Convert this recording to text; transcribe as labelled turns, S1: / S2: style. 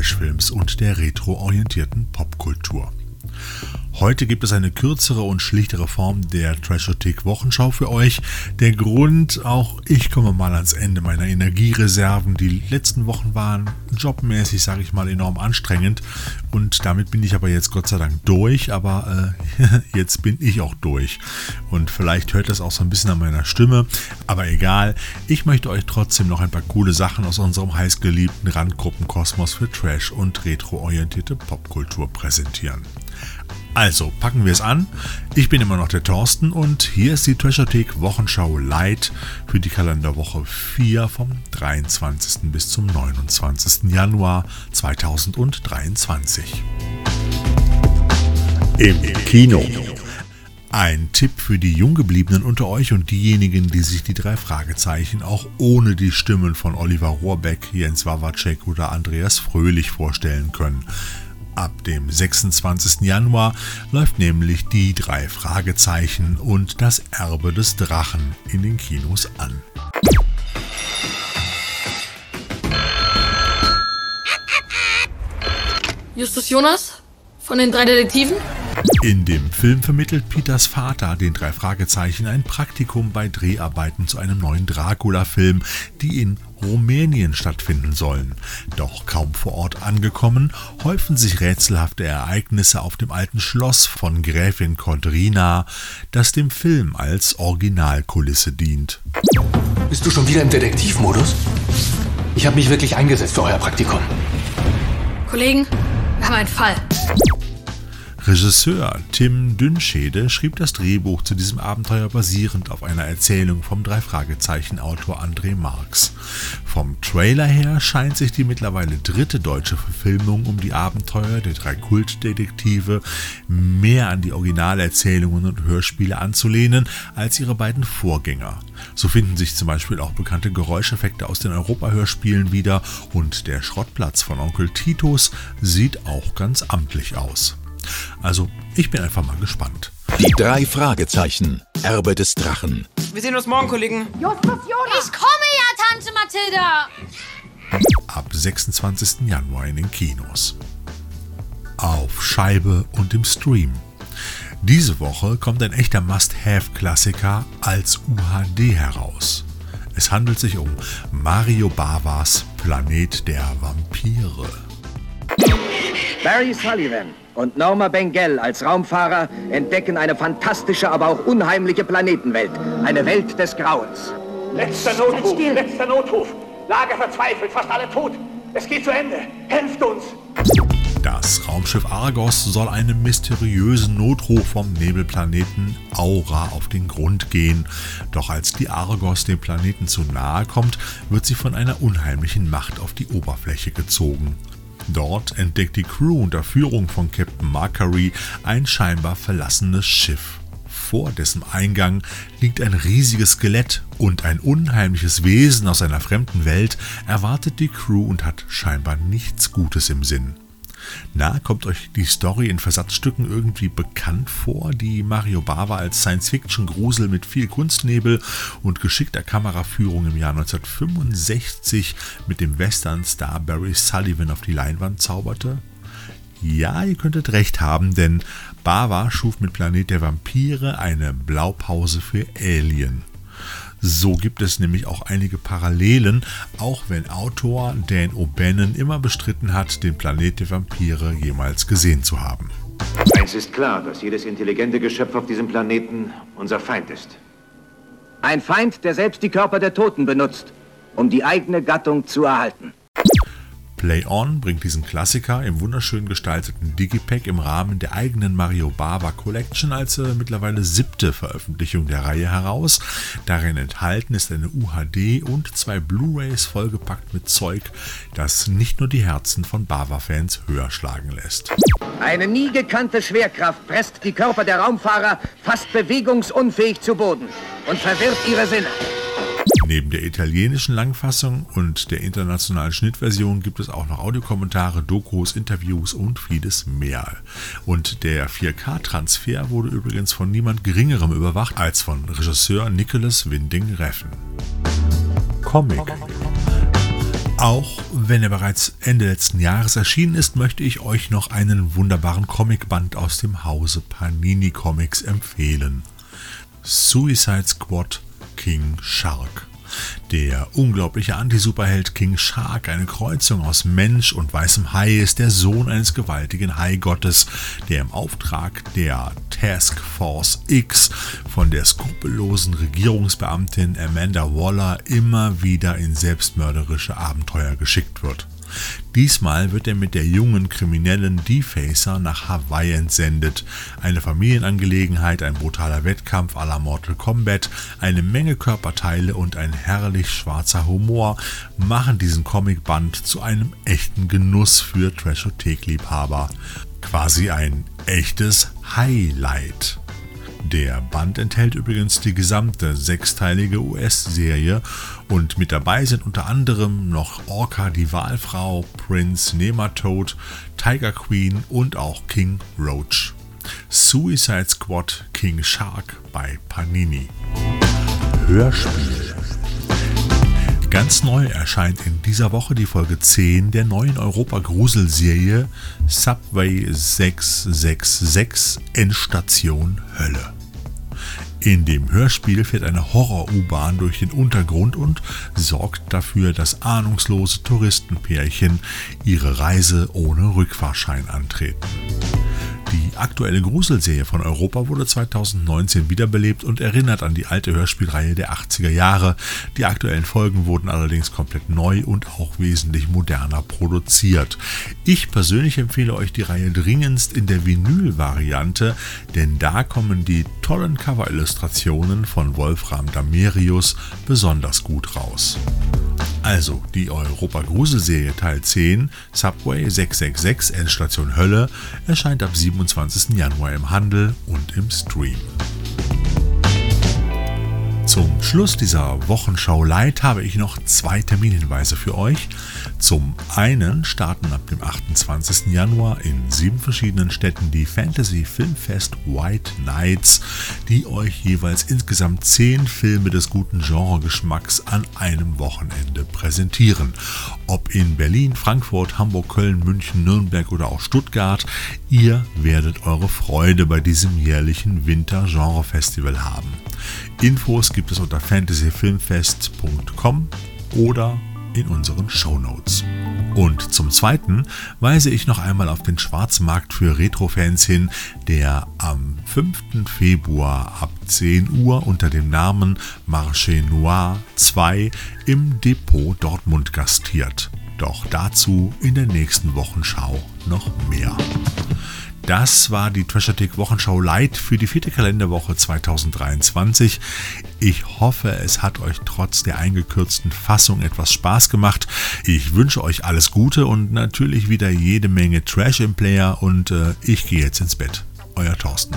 S1: Trashfilms und der retroorientierten Popkultur. Heute gibt es eine kürzere und schlichtere Form der Trashothek Wochenschau für euch. Der Grund, auch ich komme mal ans Ende meiner Energiereserven. Die letzten Wochen waren jobmäßig, sage ich mal, enorm anstrengend und damit bin ich aber jetzt Gott sei Dank durch, aber äh, jetzt bin ich auch durch. Und vielleicht hört das auch so ein bisschen an meiner Stimme, aber egal. Ich möchte euch trotzdem noch ein paar coole Sachen aus unserem heißgeliebten Randgruppenkosmos für Trash und retroorientierte Popkultur präsentieren. Also, packen wir es an. Ich bin immer noch der Thorsten und hier ist die Treasure-Thek Wochenschau Light für die Kalenderwoche 4 vom 23. bis zum 29. Januar 2023. Im Kino. Ein Tipp für die Junggebliebenen unter euch und diejenigen, die sich die drei Fragezeichen auch ohne die Stimmen von Oliver Rohrbeck, Jens Wawacek oder Andreas Fröhlich vorstellen können. Ab dem 26. Januar läuft nämlich die drei Fragezeichen und das Erbe des Drachen in den Kinos an.
S2: Justus Jonas von den drei Detektiven?
S1: In dem Film vermittelt Peters Vater den drei Fragezeichen ein Praktikum bei Dreharbeiten zu einem neuen Dracula-Film, die in Rumänien stattfinden sollen. Doch kaum vor Ort angekommen, häufen sich rätselhafte Ereignisse auf dem alten Schloss von Gräfin Kodrina, das dem Film als Originalkulisse dient.
S3: Bist du schon wieder im Detektivmodus? Ich habe mich wirklich eingesetzt für euer Praktikum.
S2: Kollegen, wir haben einen Fall.
S1: Regisseur Tim Dünnschede schrieb das Drehbuch zu diesem Abenteuer basierend auf einer Erzählung vom Drei-Fragezeichen-Autor André Marx. Vom Trailer her scheint sich die mittlerweile dritte deutsche Verfilmung um die Abenteuer der drei Kultdetektive mehr an die Originalerzählungen und Hörspiele anzulehnen als ihre beiden Vorgänger. So finden sich zum Beispiel auch bekannte Geräuscheffekte aus den Europa-Hörspielen wieder und der Schrottplatz von Onkel Titus sieht auch ganz amtlich aus. Also, ich bin einfach mal gespannt.
S4: Die drei Fragezeichen. Erbe des Drachen.
S5: Wir sehen uns morgen, Kollegen.
S6: Justus Jonas!
S2: Ich komme ja, Tante Mathilda!
S1: Ab 26. Januar in den Kinos. Auf Scheibe und im Stream. Diese Woche kommt ein echter Must-Have-Klassiker als UHD heraus. Es handelt sich um Mario Bavas Planet der Vampire.
S7: Barry Sullivan und Norma Bengel als Raumfahrer entdecken eine fantastische, aber auch unheimliche Planetenwelt. Eine Welt des Grauens.
S8: Letzter Notruf, letzter Notruf. Lage verzweifelt, fast alle tot. Es geht zu Ende. Helft uns.
S1: Das Raumschiff Argos soll einem mysteriösen Notruf vom Nebelplaneten Aura auf den Grund gehen. Doch als die Argos dem Planeten zu nahe kommt, wird sie von einer unheimlichen Macht auf die Oberfläche gezogen. Dort entdeckt die Crew unter Führung von Captain Mercury ein scheinbar verlassenes Schiff. Vor dessen Eingang liegt ein riesiges Skelett und ein unheimliches Wesen aus einer fremden Welt erwartet die Crew und hat scheinbar nichts Gutes im Sinn. Na, kommt euch die Story in Versatzstücken irgendwie bekannt vor, die Mario Bava als Science-Fiction-Grusel mit viel Kunstnebel und geschickter Kameraführung im Jahr 1965 mit dem Western-Star Barry Sullivan auf die Leinwand zauberte? Ja, ihr könntet recht haben, denn Bava schuf mit Planet der Vampire eine Blaupause für Alien. So gibt es nämlich auch einige Parallelen, auch wenn Autor Dan O'Bannon immer bestritten hat, den Planet der Vampire jemals gesehen zu haben.
S9: Eins ist klar, dass jedes intelligente Geschöpf auf diesem Planeten unser Feind ist.
S7: Ein Feind, der selbst die Körper der Toten benutzt, um die eigene Gattung zu erhalten.
S1: Play On bringt diesen Klassiker im wunderschön gestalteten Digipack im Rahmen der eigenen Mario Bava Collection als äh, mittlerweile siebte Veröffentlichung der Reihe heraus. Darin enthalten ist eine UHD und zwei Blu-rays vollgepackt mit Zeug, das nicht nur die Herzen von Bava-Fans höher schlagen lässt.
S7: Eine nie gekannte Schwerkraft presst die Körper der Raumfahrer fast bewegungsunfähig zu Boden und verwirrt ihre Sinne.
S1: Neben der italienischen Langfassung und der internationalen Schnittversion gibt es auch noch Audiokommentare, Dokus, Interviews und vieles mehr. Und der 4K-Transfer wurde übrigens von niemand Geringerem überwacht als von Regisseur Nicholas Winding Refn. Comic Auch wenn er bereits Ende letzten Jahres erschienen ist, möchte ich euch noch einen wunderbaren Comicband aus dem Hause Panini Comics empfehlen. Suicide Squad King Shark. Der unglaubliche Anti-Superheld King Shark, eine Kreuzung aus Mensch und weißem Hai, ist der Sohn eines gewaltigen Haigottes, der im Auftrag der Task Force X von der skrupellosen Regierungsbeamtin Amanda Waller immer wieder in selbstmörderische Abenteuer geschickt wird. Diesmal wird er mit der jungen kriminellen Defacer nach Hawaii entsendet. Eine Familienangelegenheit, ein brutaler Wettkampf à la Mortal Kombat, eine Menge Körperteile und ein herrlich schwarzer Humor machen diesen Comicband zu einem echten Genuss für Trashothek-Liebhaber. Quasi ein echtes Highlight. Der Band enthält übrigens die gesamte sechsteilige US-Serie und mit dabei sind unter anderem noch Orca die Wahlfrau, Prince Nematode, Tiger Queen und auch King Roach. Suicide Squad King Shark bei Panini. Hörspiel. Ganz neu erscheint in dieser Woche die Folge 10 der neuen Europa-Grusel-Serie Subway 666 Endstation Hölle. In dem Hörspiel fährt eine Horror-U-Bahn durch den Untergrund und sorgt dafür, dass ahnungslose Touristenpärchen ihre Reise ohne Rückfahrschein antreten. Die aktuelle Gruselserie von Europa wurde 2019 wiederbelebt und erinnert an die alte Hörspielreihe der 80er Jahre. Die aktuellen Folgen wurden allerdings komplett neu und auch wesentlich moderner produziert. Ich persönlich empfehle euch die Reihe dringendst in der Vinyl-Variante, denn da kommen die tollen Cover-Illustrationen von Wolfram Damerius besonders gut raus. Also die Europa-Gruselserie Teil 10, Subway 666 Endstation Hölle, erscheint ab 27. Januar im Handel und im Stream. Zum Schluss dieser Wochenschau Light habe ich noch zwei Terminhinweise für euch. Zum einen starten ab dem 28. Januar in sieben verschiedenen Städten die Fantasy Filmfest White Nights, die euch jeweils insgesamt zehn Filme des guten Genregeschmacks an einem Wochenende präsentieren. Ob in Berlin, Frankfurt, Hamburg, Köln, München, Nürnberg oder auch Stuttgart, ihr werdet eure Freude bei diesem jährlichen Winter-Genre-Festival haben. Infos gibt es unter fantasyfilmfest.com oder in unseren Show Notes. Und zum Zweiten weise ich noch einmal auf den Schwarzmarkt für Retro-Fans hin, der am 5. Februar ab 10 Uhr unter dem Namen Marché Noir 2 im Depot Dortmund gastiert. Doch dazu in der nächsten Wochenschau noch mehr. Das war die Trashatic Wochenschau Light für die vierte Kalenderwoche 2023. Ich hoffe, es hat euch trotz der eingekürzten Fassung etwas Spaß gemacht. Ich wünsche euch alles Gute und natürlich wieder jede Menge Trash im Player und äh, ich gehe jetzt ins Bett. Euer Thorsten.